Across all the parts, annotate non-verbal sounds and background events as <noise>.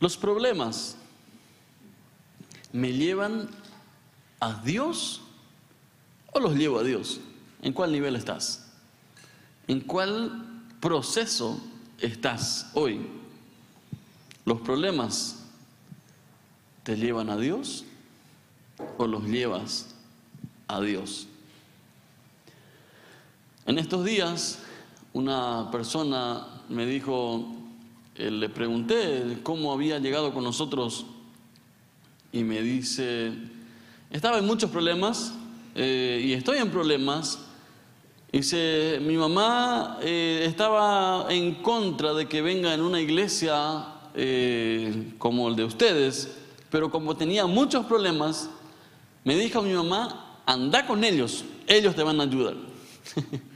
Los problemas me llevan a Dios o los llevo a Dios. ¿En cuál nivel estás? ¿En cuál proceso estás hoy? ¿Los problemas te llevan a Dios o los llevas a Dios? En estos días una persona me dijo, eh, le pregunté cómo había llegado con nosotros y me dice, estaba en muchos problemas eh, y estoy en problemas. Dice, mi mamá eh, estaba en contra de que venga en una iglesia como el de ustedes, pero como tenía muchos problemas, me dijo mi mamá, anda con ellos, ellos te van a ayudar. <laughs>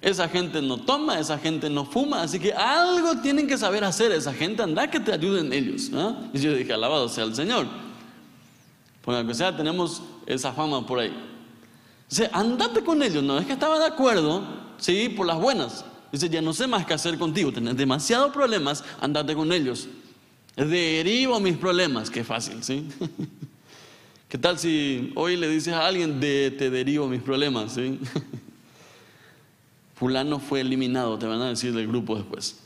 Esa gente no toma, esa gente no fuma, así que algo tienen que saber hacer esa gente, anda que te ayuden ellos. Y yo dije, alabado sea el Señor. Porque aunque sea, tenemos esa fama por ahí. Dice, andate con ellos, no es que estaba de acuerdo, sí, por las buenas. Dice, ya no sé más qué hacer contigo, tenés demasiados problemas, andate con ellos. Derivo mis problemas, qué fácil, ¿sí? <laughs> ¿Qué tal si hoy le dices a alguien, de, te derivo mis problemas, ¿sí? <laughs> fulano fue eliminado, te van a decir del grupo después.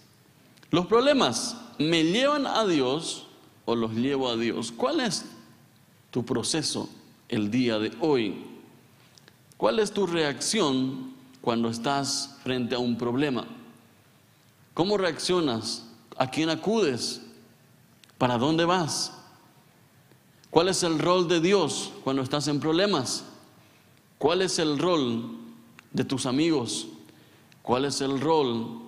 Los problemas, ¿me llevan a Dios o los llevo a Dios? ¿Cuál es tu proceso el día de hoy? ¿Cuál es tu reacción cuando estás frente a un problema? ¿Cómo reaccionas? ¿A quién acudes? ¿Para dónde vas? ¿Cuál es el rol de Dios cuando estás en problemas? ¿Cuál es el rol de tus amigos? ¿Cuál es el rol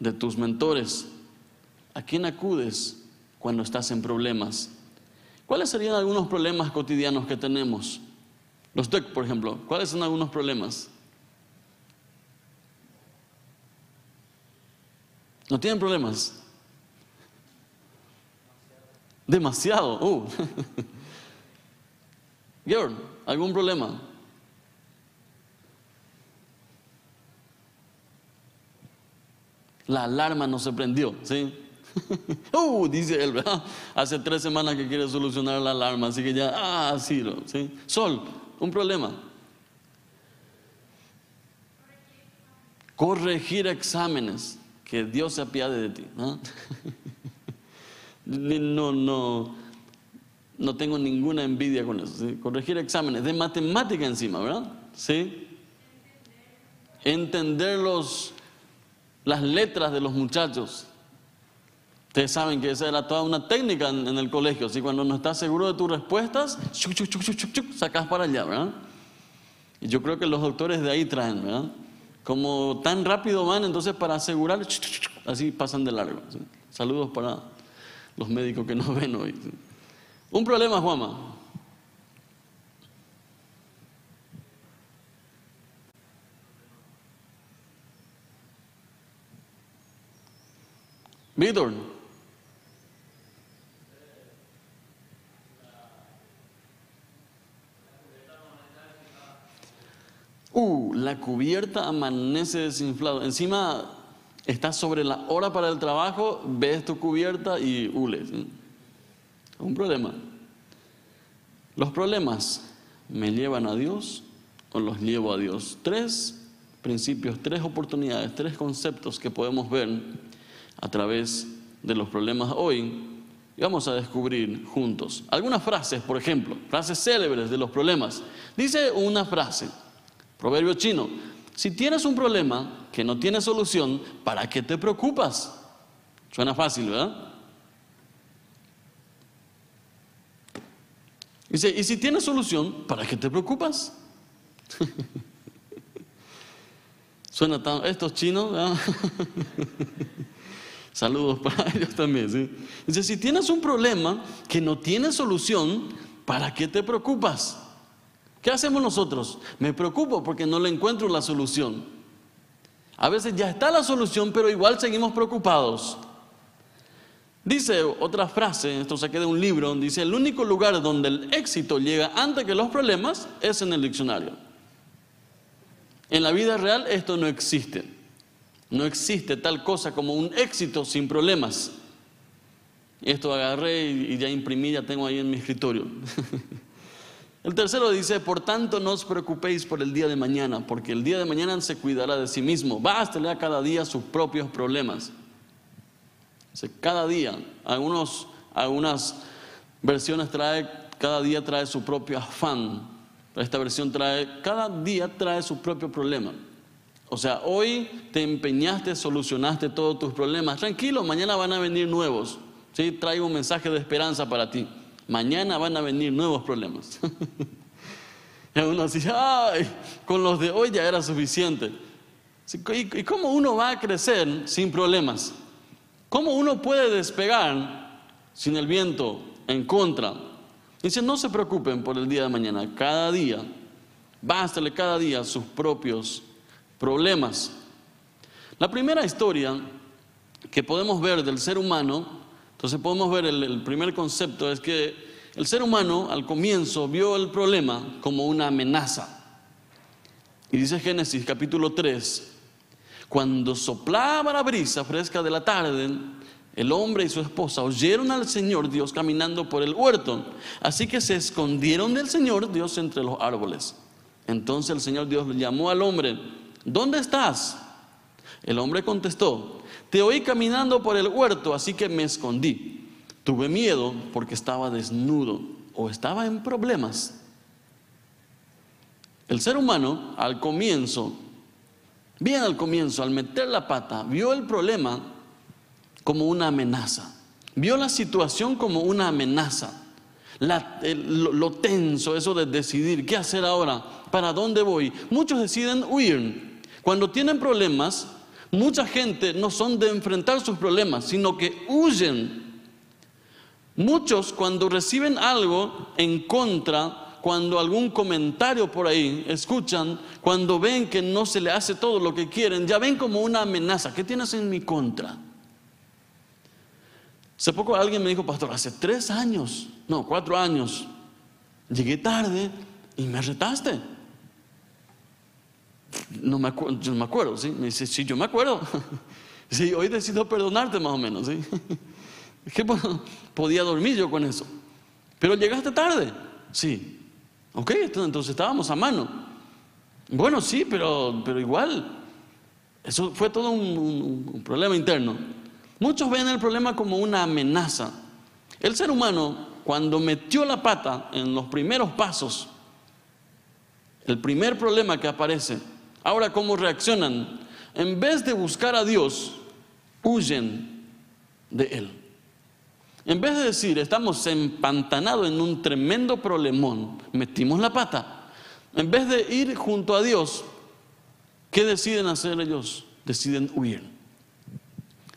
de tus mentores? ¿A quién acudes cuando estás en problemas? ¿Cuáles serían algunos problemas cotidianos que tenemos? Los TEC, por ejemplo, ¿cuáles son algunos problemas? ¿No tienen problemas? Demasiado. Uh. <laughs> ¿algún problema? La alarma no se prendió, ¿sí? <laughs> uh, dice él, ¿verdad? Hace tres semanas que quiere solucionar la alarma, así que ya, ah, sí, ¿sí? Sol, un problema. Corregir exámenes, que Dios se apiade de ti. ¿no? <laughs> no, no, no tengo ninguna envidia con eso. ¿sí? Corregir exámenes, de matemática encima, ¿verdad? Sí. Entender los las letras de los muchachos. Ustedes saben que esa era toda una técnica en, el colegio. Si cuando no estás seguro de tus respuestas, sacas para allá, ¿verdad? Y yo creo que los doctores de ahí traen, ¿verdad? Como tan rápido van, entonces para asegurar, así pasan de largo. Saludos para los médicos que nos ven hoy. Un problema, Juama. Víctor. Uh, la cubierta amanece desinflado. Encima estás sobre la hora para el trabajo, ves tu cubierta y hules. Un problema. Los problemas me llevan a Dios o los llevo a Dios. Tres principios, tres oportunidades, tres conceptos que podemos ver a través de los problemas hoy y vamos a descubrir juntos algunas frases, por ejemplo, frases célebres de los problemas. Dice una frase, proverbio chino, si tienes un problema que no tiene solución, ¿para qué te preocupas? Suena fácil, ¿verdad? Dice, y si tienes solución, ¿para qué te preocupas? <laughs> Suena tan, estos chinos. <laughs> Saludos para ellos <laughs> también. Dice, si tienes un problema que no tiene solución, ¿para qué te preocupas? ¿Qué hacemos nosotros? Me preocupo porque no le encuentro la solución. A veces ya está la solución, pero igual seguimos preocupados. Dice otra frase, esto se queda de un libro, dice, el único lugar donde el éxito llega antes que los problemas es en el diccionario. En la vida real esto no existe. No existe tal cosa como un éxito sin problemas. Esto agarré y ya imprimí, ya tengo ahí en mi escritorio. <laughs> El tercero dice, por tanto no os preocupéis por el día de mañana, porque el día de mañana se cuidará de sí mismo. Bástele a cada día sus propios problemas. Cada día, algunas versiones trae, cada día trae su propio afán. Esta versión trae, cada día trae su propio problema. O sea, hoy te empeñaste, solucionaste todos tus problemas. Tranquilo, mañana van a venir nuevos. ¿sí? Traigo un mensaje de esperanza para ti. Mañana van a venir nuevos problemas. <laughs> y uno dice, ay, con los de hoy ya era suficiente. ¿Y cómo uno va a crecer sin problemas? ¿Cómo uno puede despegar sin el viento en contra? Dice, no se preocupen por el día de mañana. Cada día, bástale cada día sus propios problemas. La primera historia que podemos ver del ser humano entonces podemos ver el, primer concepto es que el ser humano al comienzo vio el problema como una amenaza. Y dice Génesis capítulo 3, cuando soplaba la brisa fresca de la tarde, el hombre y su esposa oyeron al Señor Dios caminando por el huerto. Así que se escondieron del Señor Dios entre los árboles. Entonces el Señor Dios llamó al hombre, ¿dónde estás? El hombre contestó, te oí caminando por el huerto, así que me escondí. Tuve miedo porque estaba desnudo o estaba en problemas. El ser humano al comienzo, bien al comienzo, al meter la pata, vio el problema como una amenaza. Vio la situación como una amenaza. lo, tenso, eso de decidir qué hacer ahora, para dónde voy. Muchos deciden huir. Cuando tienen problemas, Mucha gente no son de enfrentar sus problemas, sino que huyen. Muchos cuando reciben algo en contra, cuando algún comentario por ahí escuchan, cuando ven que no se le hace todo lo que quieren, ya ven como una amenaza. ¿Qué tienes en mi contra? Hace poco alguien me dijo, pastor, hace tres años, no, cuatro años, llegué tarde y me retaste. No me acuerdo, yo no me acuerdo, ¿sí? Me dice, sí, yo me acuerdo. <laughs> Sí, hoy decido perdonarte más o menos, ¿sí? <laughs> que podía dormir yo con eso. Pero llegaste tarde, sí. Ok, entonces estábamos a mano. Bueno, sí, pero, pero igual. Eso fue todo un problema interno. Muchos ven el problema como una amenaza. El ser humano, cuando metió la pata en los primeros pasos, el primer problema que aparece Ahora, ¿cómo reaccionan? En vez de buscar a Dios, huyen de Él. En vez de decir, estamos empantanados en un tremendo problemón, metimos la pata. En vez de ir junto a Dios, ¿qué deciden hacer ellos? Deciden huir.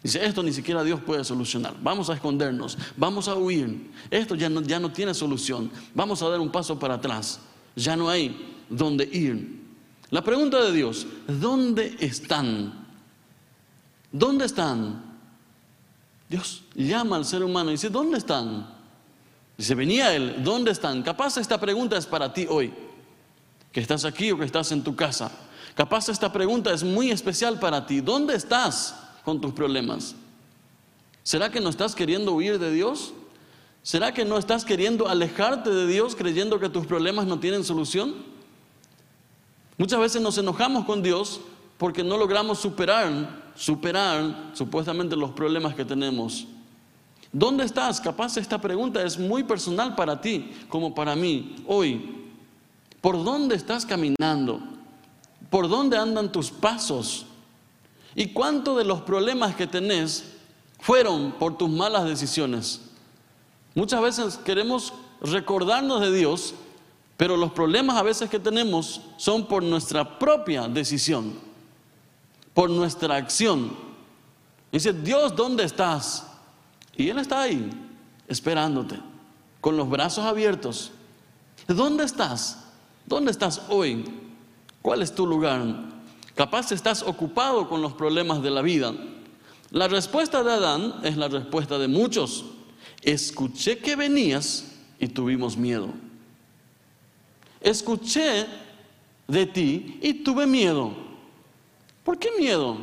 Dice, esto ni siquiera Dios puede solucionar. Vamos a escondernos, vamos a huir. Esto ya no, ya no tiene solución. Vamos a dar un paso para atrás. Ya no hay donde ir. La pregunta de Dios, ¿dónde están? ¿Dónde están? Dios llama al ser humano y dice, ¿dónde están? Dice, venía él, ¿dónde están? Capaz esta pregunta es para ti hoy, que estás aquí o que estás en tu casa. Capaz esta pregunta es muy especial para ti. ¿Dónde estás con tus problemas? ¿Será que no estás queriendo huir de Dios? ¿Será que no estás queriendo alejarte de Dios creyendo que tus problemas no tienen solución? Muchas veces nos enojamos con Dios porque no logramos superar, superar supuestamente los problemas que tenemos. ¿Dónde estás? Capaz esta pregunta es muy personal para ti como para mí hoy. ¿Por dónde estás caminando? ¿Por dónde andan tus pasos? ¿Y cuánto de los problemas que tenés fueron por tus malas decisiones? Muchas veces queremos recordarnos de Dios pero los problemas a veces que tenemos son por nuestra propia decisión, por nuestra acción. Dice, Dios, ¿dónde estás? Y Él está ahí, esperándote, con los brazos abiertos. ¿Dónde estás? ¿Dónde estás hoy? ¿Cuál es tu lugar? Capaz estás ocupado con los problemas de la vida. La respuesta de Adán es la respuesta de muchos. Escuché que venías y tuvimos miedo escuché de ti y tuve miedo. ¿Por qué miedo?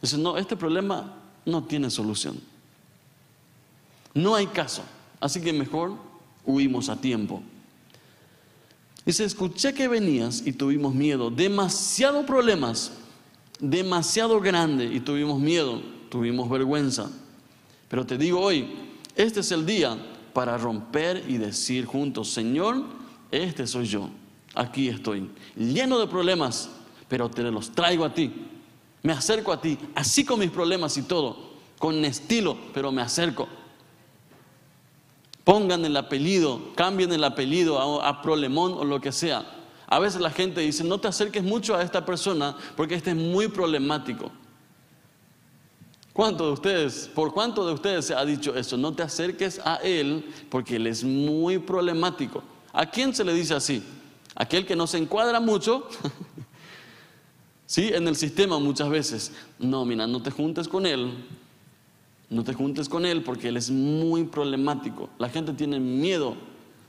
Dice, no, este problema no tiene solución. No hay caso. Así que mejor huimos a tiempo. Dice, escuché que venías y tuvimos miedo. Demasiado problemas, demasiado grande y tuvimos miedo, tuvimos vergüenza. Pero te digo hoy, este es el día para romper y decir juntos, Señor, este soy yo. Aquí estoy, lleno de problemas, pero te los traigo a ti. Me acerco a ti, así con mis problemas y todo, con estilo, pero me acerco. Pongan el apellido, cambien el apellido a, Problemón o lo que sea. A veces la gente dice, no te acerques mucho a esta persona porque este es muy problemático. ¿Cuántos de ustedes, por cuánto de ustedes se ha dicho eso? No te acerques a él porque él es muy problemático. ¿A quién se le dice así? Aquel que no se encuadra mucho, <laughs> ¿sí? En el sistema muchas veces. No, mira, no te juntes con él no te juntes con él porque él es muy problemático. La gente tiene miedo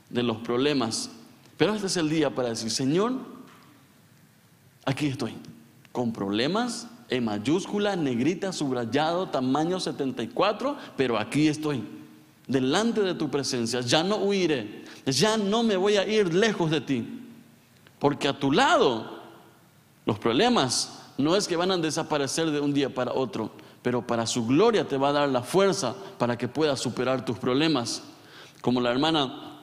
de los problemas. Pero este es el día para decir, Señor, aquí estoy, con problemas en mayúscula, negrita, subrayado, tamaño 74, pero aquí estoy, delante de tu presencia. Ya no huiré, ya no me voy a ir lejos de ti, porque a tu lado los problemas no es que van a desaparecer de un día para otro, pero para su gloria te va a dar la fuerza para que puedas superar tus problemas. Como la hermana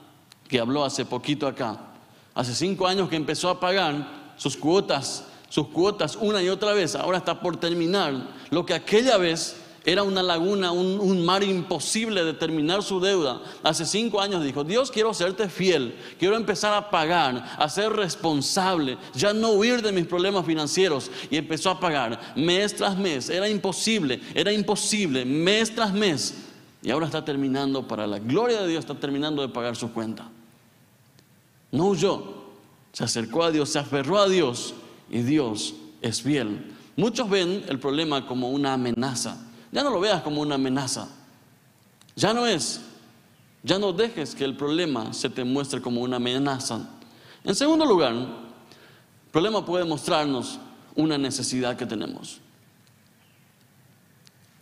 que habló hace poquito acá, hace cinco años que empezó a pagar sus cuotas, sus cuotas una y otra vez, ahora está por terminar lo que aquella vez era una laguna, un, mar imposible de terminar su deuda. Hace cinco años dijo, Dios quiero serte fiel, quiero empezar a pagar, a ser responsable, ya no huir de mis problemas financieros. Y empezó a pagar mes tras mes. Era imposible, era imposible, mes tras mes. Y ahora está terminando, para la gloria de Dios, está terminando de pagar su cuenta. No huyó, se acercó a Dios, se aferró a Dios y Dios es fiel. Muchos ven el problema como una amenaza. Ya no lo veas como una amenaza. Ya no es. Ya no dejes que el problema se te muestre como una amenaza. En segundo lugar, el problema puede mostrarnos una necesidad que tenemos.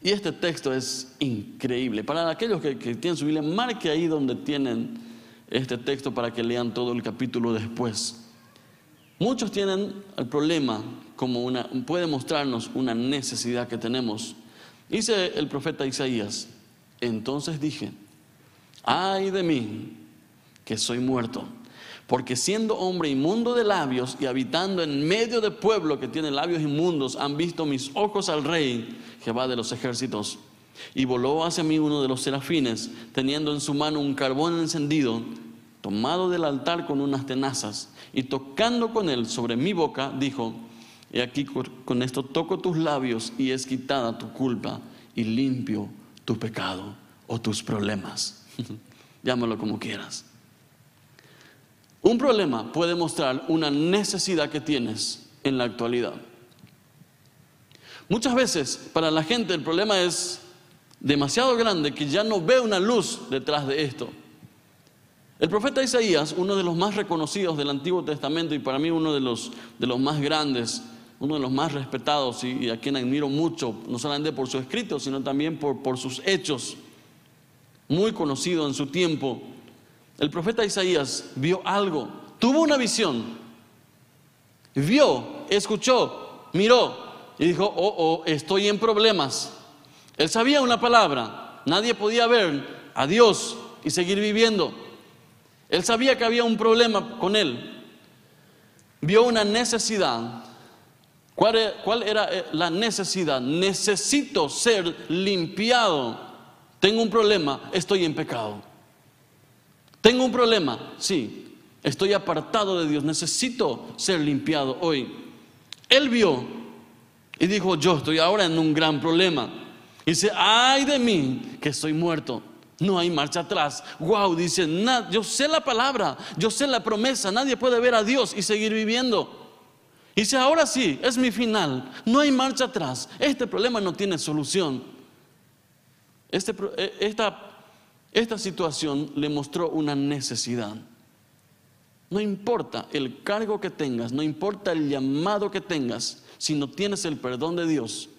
Y este texto es increíble. Para aquellos que, tienen su Biblia, marque ahí donde tienen este texto para que lean todo el capítulo después. Muchos tienen el problema como una, puede mostrarnos una necesidad que tenemos. Dice el profeta Isaías, entonces dije, ay de mí, que soy muerto, porque siendo hombre inmundo de labios y habitando en medio de pueblo que tiene labios inmundos, han visto mis ojos al rey, Jehová de los ejércitos. Y voló hacia mí uno de los serafines, teniendo en su mano un carbón encendido, tomado del altar con unas tenazas, y tocando con él sobre mi boca, dijo, y aquí con esto toco tus labios y es quitada tu culpa y limpio tu pecado o tus problemas. <laughs> Llámalo como quieras. Un problema puede mostrar una necesidad que tienes en la actualidad. Muchas veces para la gente el problema es demasiado grande que ya no ve una luz detrás de esto. El profeta Isaías, uno de los más reconocidos del Antiguo Testamento y para mí uno de los, de los más grandes, uno de los más respetados y, a quien admiro mucho, no solamente por su escrito, sino también por, por sus hechos, muy conocido en su tiempo. El profeta Isaías vio algo, tuvo una visión, vio, escuchó, miró y dijo, oh, oh, estoy en problemas. Él sabía una palabra, nadie podía ver a Dios y seguir viviendo. Él sabía que había un problema con él. Vio una necesidad ¿Cuál, era eh, la necesidad? Necesito ser limpiado. Tengo un problema, estoy en pecado. Tengo un problema, sí, estoy apartado de Dios, necesito ser limpiado hoy. Él vio y dijo, yo estoy ahora en un gran problema. Dice, ay de mí, que estoy muerto. No hay marcha atrás. Wow, dice, yo sé la palabra, yo sé la promesa, nadie puede ver a Dios y seguir viviendo. Y dice, ahora sí, es mi final, no hay marcha atrás, este problema no tiene solución. Este e, esta, esta situación le mostró una necesidad. No importa el cargo que tengas, no importa el llamado que tengas, si no tienes el perdón de Dios,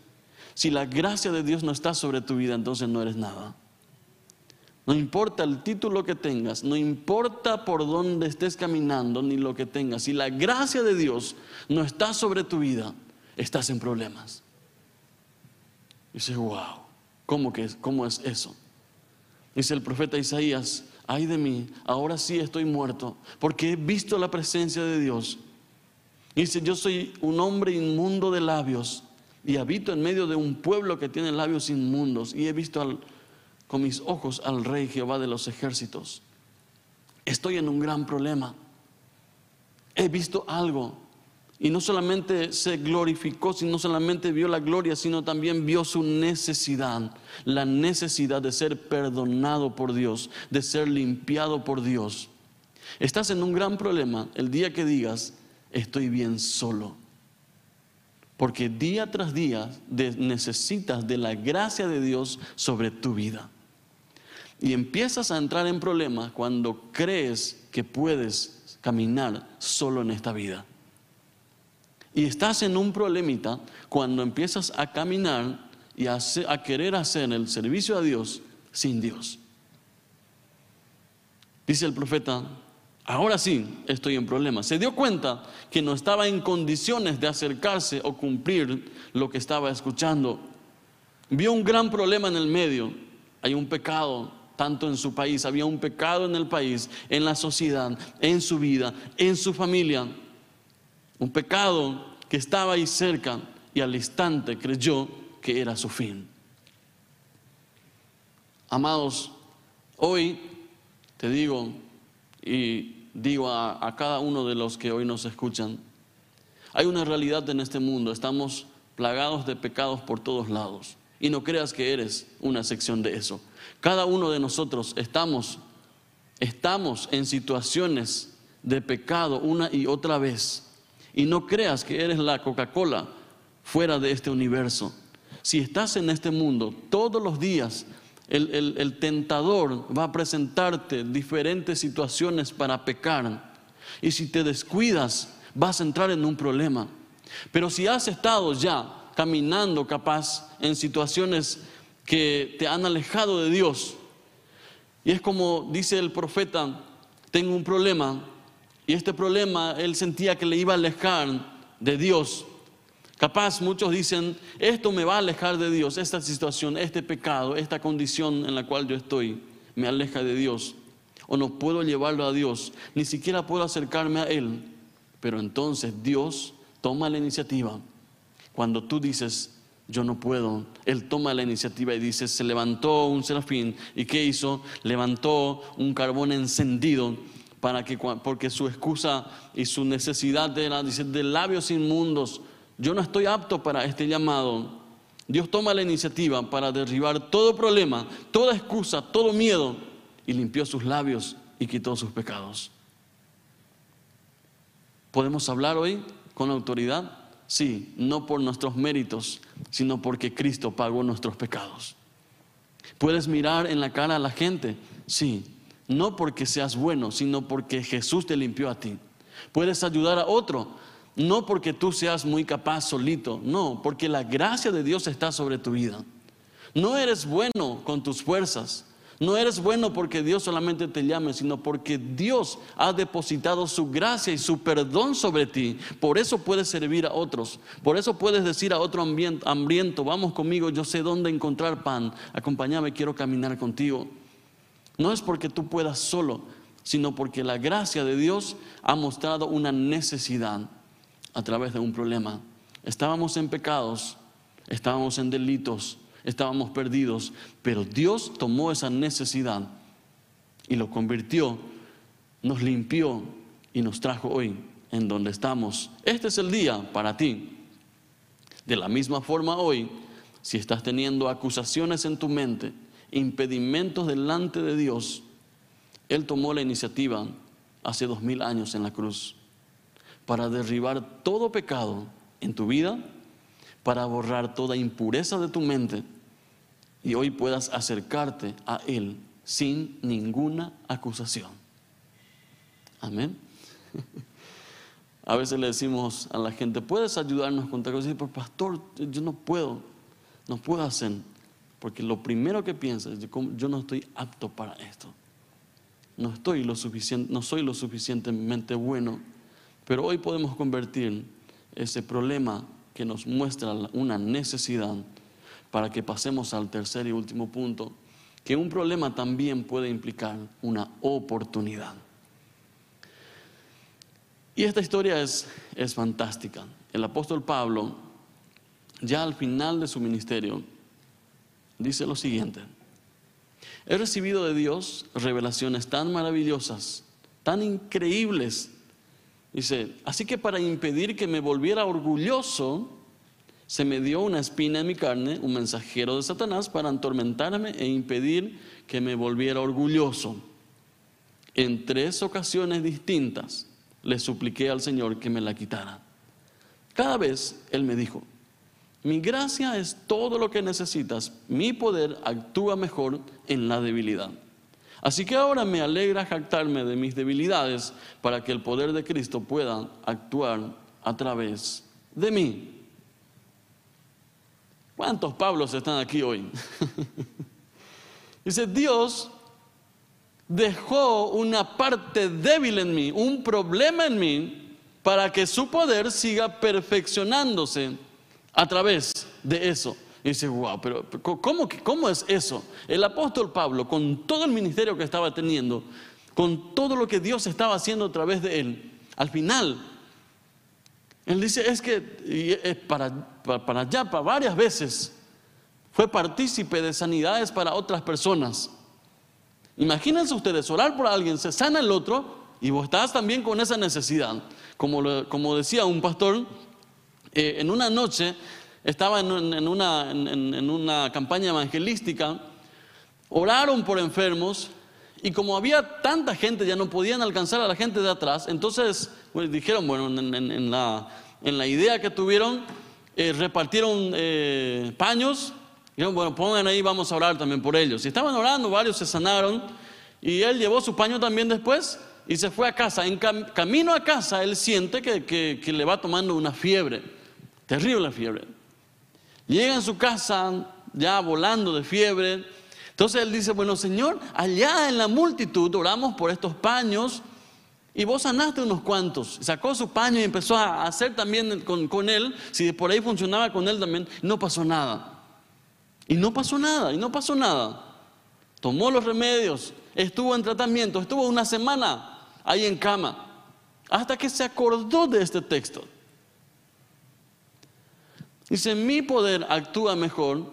si la gracia de Dios no está sobre tu vida, entonces no eres nada. No importa el título que tengas, no importa por dónde estés caminando ni lo que tengas. Si la gracia de Dios no está sobre tu vida, estás en problemas. Dice, wow, ¿cómo, ¿cómo es eso? Dice el profeta Isaías, ay de mí, ahora sí estoy muerto, porque he visto la presencia de Dios. Dice, yo soy un hombre inmundo de labios y habito en medio de un pueblo que tiene labios inmundos y he visto con mis ojos al rey Jehová de los ejércitos. Estoy en un gran problema. He visto algo y no solamente se glorificó, sino solamente vio la gloria, sino también vio su necesidad, la necesidad de ser perdonado por Dios, de ser limpiado por Dios. Estás en un gran problema el día que digas, estoy bien solo. Porque día tras día necesitas de la gracia de Dios sobre tu vida. Y empiezas a entrar en problemas cuando crees que puedes caminar solo en esta vida. Y estás en un problemita cuando empiezas a caminar y a, querer hacer el servicio a Dios sin Dios. Dice el profeta, ahora sí estoy en problemas. Se dio cuenta que no estaba en condiciones de acercarse o cumplir lo que estaba escuchando. Vio un gran problema en el medio. Hay un pecado tanto en su país, había un pecado en el país, en la sociedad, en su vida, en su familia. Un pecado que estaba ahí cerca y al instante creyó que era su fin. Amados, hoy te digo y digo a, a, cada uno de los que hoy nos escuchan, hay una realidad en este mundo, estamos plagados de pecados por todos lados y no creas que eres una sección de eso. Cada uno de nosotros estamos, estamos en situaciones de pecado una y otra vez. Y no creas que eres la Coca-Cola fuera de este universo. Si estás en este mundo todos los días, el, tentador va a presentarte diferentes situaciones para pecar. Y si te descuidas, vas a entrar en un problema. Pero si has estado ya caminando capaz en situaciones que te han alejado de Dios, y es como dice el profeta, tengo un problema, y este problema él sentía que le iba a alejar de Dios. Capaz muchos dicen, esto me va a alejar de Dios, esta situación, este pecado, esta condición en la cual yo estoy, me aleja de Dios. O no puedo llevarlo a Dios, ni siquiera puedo acercarme a Él. Pero entonces Dios toma la iniciativa. Cuando tú dices, yo no puedo, Él toma la iniciativa y dice, se levantó un serafín. ¿Y qué hizo? Levantó un carbón encendido para que, porque su excusa y su necesidad dice, de labios inmundos. Yo no estoy apto para este llamado. Dios toma la iniciativa para derribar todo problema, toda excusa, todo miedo y limpió sus labios y quitó sus pecados. ¿Podemos hablar hoy con autoridad? Sí, no por nuestros méritos, sino porque Cristo pagó nuestros pecados. ¿Puedes mirar en la cara a la gente? Sí, no porque seas bueno, sino porque Jesús te limpió a ti. Puedes ayudar a otro, no porque tú seas muy capaz solito, no, porque la gracia de Dios está sobre tu vida. No eres bueno con tus fuerzas, no eres bueno porque Dios solamente te llame, sino porque Dios ha depositado su gracia y su perdón sobre ti. Por eso puedes servir a otros. Por eso puedes decir a otro hambriento, vamos conmigo, yo sé dónde encontrar pan. Acompáñame, quiero caminar contigo. No es porque tú puedas solo, sino porque la gracia de Dios ha mostrado una necesidad a través de un problema. Estábamos en pecados, estábamos en delitos, estábamos perdidos, pero Dios tomó esa necesidad y lo convirtió, nos limpió y nos trajo hoy en donde estamos. Este es el día para ti. De la misma forma hoy, si estás teniendo acusaciones en tu mente, impedimentos delante de Dios, Él tomó la iniciativa hace dos mil años en la cruz para derribar todo pecado en tu vida, para borrar toda impureza de tu mente y hoy puedas acercarte a Él sin ninguna acusación. Amén. A veces le decimos a la gente, ¿puedes ayudarnos con tal cosa? Pero pastor, yo no puedo, no puedo hacer. Porque lo primero que piensa es, yo no estoy apto para esto. No, estoy lo no soy lo suficientemente bueno. Pero hoy podemos convertir ese problema que nos muestra una necesidad para que pasemos al tercer y último punto, que un problema también puede implicar una oportunidad. Y esta historia es, es fantástica. El apóstol Pablo, ya al final de su ministerio, dice lo siguiente. He recibido de Dios revelaciones tan maravillosas, tan increíbles. Dice, así que para impedir que me volviera orgulloso, se me dio una espina en mi carne, un mensajero de Satanás, para atormentarme e impedir que me volviera orgulloso. En tres ocasiones distintas le supliqué al Señor que me la quitara. Cada vez Él me dijo, mi gracia es todo lo que necesitas, mi poder actúa mejor en la debilidad. Así que ahora me alegra jactarme de mis debilidades para que el poder de Cristo pueda actuar a través de mí. ¿Cuántos Pablos están aquí hoy? <laughs> Dice, Dios dejó una parte débil en mí, un problema en mí, para que su poder siga perfeccionándose a través de eso. Y dice, wow, pero ¿cómo, ¿cómo es eso? El apóstol Pablo, con todo el ministerio que estaba teniendo, con todo lo que Dios estaba haciendo a través de él, al final él dice, es que para, para allá, para varias veces, fue partícipe de sanidades para otras personas. Imagínense ustedes, orar por alguien, se sana el otro y vos estás también con esa necesidad. Como, como decía un pastor, eh, en una noche estaba en, una, en, una, campaña evangelística, oraron por enfermos y como había tanta gente, ya no podían alcanzar a la gente de atrás, entonces dijeron, bueno, en, la, en la idea que tuvieron, eh, repartieron eh, paños, dijeron, bueno, pongan ahí, vamos a orar también por ellos. Y estaban orando, varios se sanaron, y él llevó su paño también después y se fue a casa. En camino a casa, él siente que, que le va tomando una fiebre, terrible fiebre. Llega en su casa ya volando de fiebre. Entonces él dice, bueno Señor, allá en la multitud oramos por estos paños y vos sanaste unos cuantos. Sacó su paño y empezó a hacer también con, él, si por ahí funcionaba con él también, no pasó nada. Y no pasó nada, y no pasó nada. Tomó los remedios, estuvo en tratamiento, estuvo una semana ahí en cama, hasta que se acordó de este texto. Dice, mi poder actúa mejor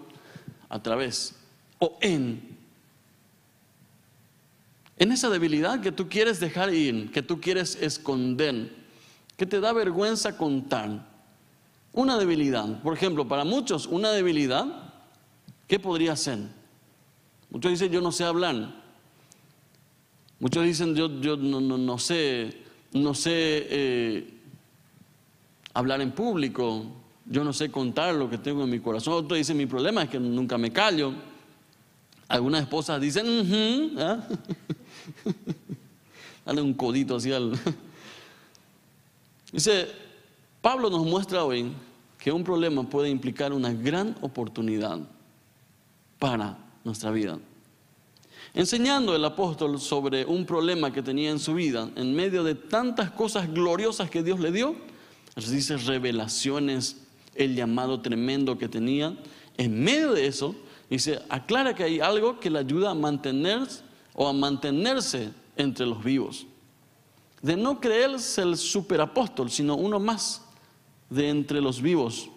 a través o en en esa debilidad que tú quieres dejar ir, que tú quieres esconder, que te da vergüenza contar. Una debilidad, por ejemplo, para muchos una debilidad, ¿qué podría ser? Muchos dicen yo no sé hablar. Muchos dicen yo, no, sé, no sé eh, hablar en público, yo no sé contar lo que tengo en mi corazón. Otros dicen mi problema es que nunca me callo. Algunas esposas dicen, ¿ah? <laughs> Dale un codito así al. Dice, Pablo nos muestra hoy que un problema puede implicar una gran oportunidad para nuestra vida. Enseñando el apóstol sobre un problema que tenía en su vida, en medio de tantas cosas gloriosas que Dios le dio, dice revelaciones, el llamado tremendo que tenía, en medio de eso, dice, aclara que hay algo que le ayuda a mantenerse o a mantenerse entre los vivos. De no creerse el superapóstol, sino uno más de entre los vivos.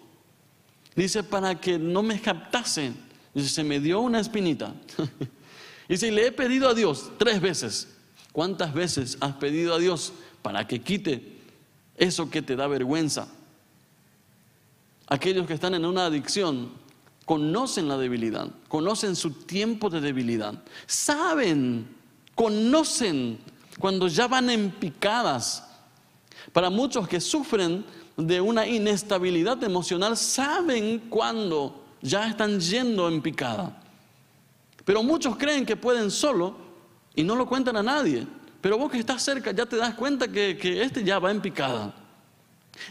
Dice, para que no me captase, dice, se me dio una espinita. <laughs> dice, y le he pedido a Dios tres veces. ¿Cuántas veces has pedido a Dios para que quite eso que te da vergüenza? Aquellos que están en una adicción conocen la debilidad, conocen su tiempo de debilidad, saben, conocen cuando ya van en picadas. Para muchos que sufren de una inestabilidad emocional, saben cuando ya están yendo en picada. Pero muchos creen que pueden solo y no lo cuentan a nadie. Pero vos que estás cerca ya te das cuenta que, que este ya va en picada.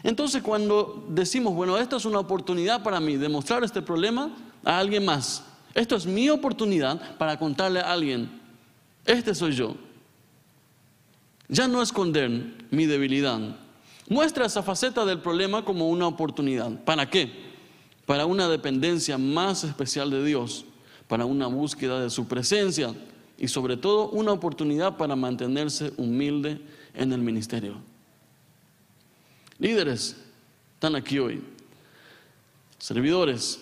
Entonces cuando decimos, bueno, esta es una oportunidad para mí de mostrar este problema a alguien más, Esto es mi oportunidad para contarle a alguien, este soy yo. Ya no esconder mi debilidad. Muestra esa faceta del problema como una oportunidad. ¿Para qué? Para una dependencia más especial de Dios, para una búsqueda de su presencia y sobre todo una oportunidad para mantenerse humilde en el ministerio. Líderes, están aquí hoy. Servidores,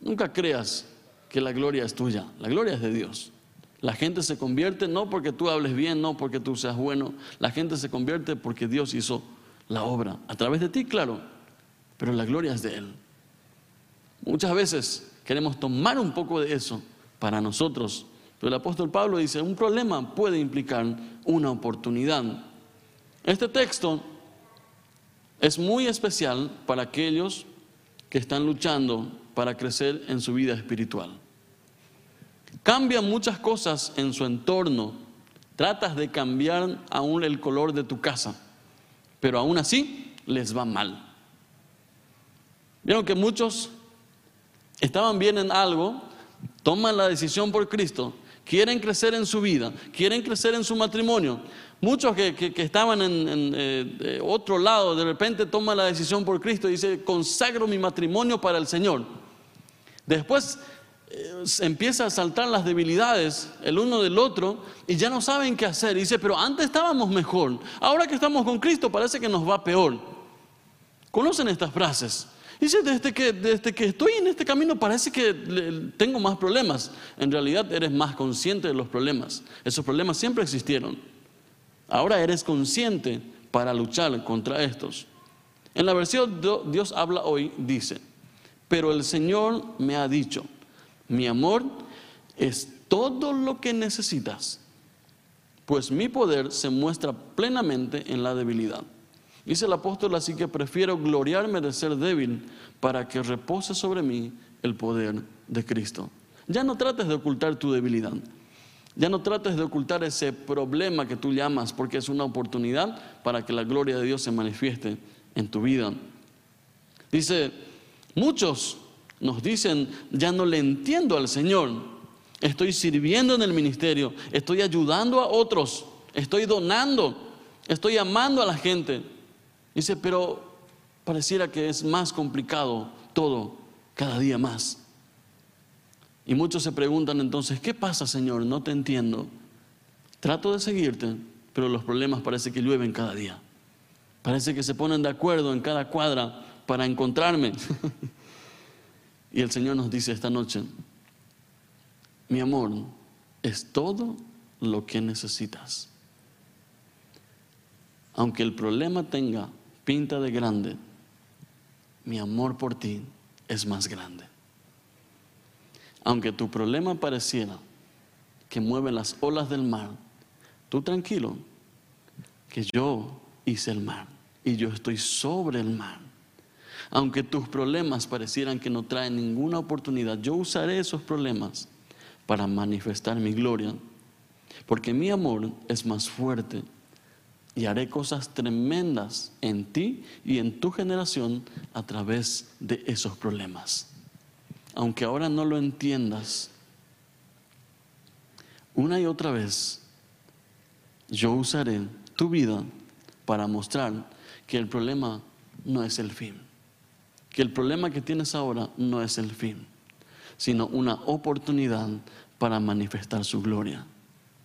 nunca creas que la gloria es tuya, la gloria es de Dios. La gente se convierte no porque tú hables bien, no porque tú seas bueno, la gente se convierte porque Dios hizo la obra, a través de ti, claro, pero la gloria es de Él. Muchas veces queremos tomar un poco de eso para nosotros, pero el apóstol Pablo dice, un problema puede implicar una oportunidad. Este texto es muy especial para aquellos que están luchando para crecer en su vida espiritual. Cambian muchas cosas en su entorno. Tratas de cambiar aún el color de tu casa, pero aún así les va mal. Vieron que muchos estaban bien en algo, toman la decisión por Cristo, quieren crecer en su vida, quieren crecer en su matrimonio. Muchos que, estaban en, eh, otro lado, de repente toman la decisión por Cristo y dice, consagro mi matrimonio para el Señor. Después eh, empieza a saltar las debilidades el uno del otro y ya no saben qué hacer. dice, pero antes estábamos mejor, ahora que estamos con Cristo parece que nos va peor. ¿Conocen estas frases? Dice, desde que, desde que estoy en este camino parece que tengo más problemas. En realidad eres más consciente de los problemas. Esos problemas siempre existieron. Ahora eres consciente para luchar contra estos. En la versión Dios habla hoy, dice, pero el Señor me ha dicho, mi amor es todo lo que necesitas, pues mi poder se muestra plenamente en la debilidad. Dice el apóstol, así que prefiero gloriarme de ser débil para que repose sobre mí el poder de Cristo. Ya no trates de ocultar tu debilidad. Ya no trates de ocultar ese problema que tú llamas porque es una oportunidad para que la gloria de Dios se manifieste en tu vida. Dice, muchos nos dicen, ya no le entiendo al Señor. Estoy sirviendo en el ministerio, estoy ayudando a otros, estoy donando, estoy amando a la gente. Dice, pero pareciera que es más complicado todo cada día más. Y muchos se preguntan entonces, ¿qué pasa Señor? No te entiendo. Trato de seguirte, pero los problemas parece que llueven cada día. Parece que se ponen de acuerdo en cada cuadra para encontrarme. y el Señor nos dice esta noche, mi amor, es todo lo que necesitas. Aunque el problema tenga pinta de grande, mi amor por ti es más grande. Aunque tu problema pareciera que mueve las olas del mar, tú tranquilo, que yo hice el mar y yo estoy sobre el mar. Aunque tus problemas parecieran que no traen ninguna oportunidad, yo usaré esos problemas para manifestar mi gloria, porque mi amor es más fuerte y haré cosas tremendas en ti y en tu generación a través de esos problemas. Aunque ahora no lo entiendas, una y otra vez yo usaré tu vida para mostrar que el problema no es el fin, que el problema que tienes ahora no es el fin, sino una oportunidad para manifestar su gloria.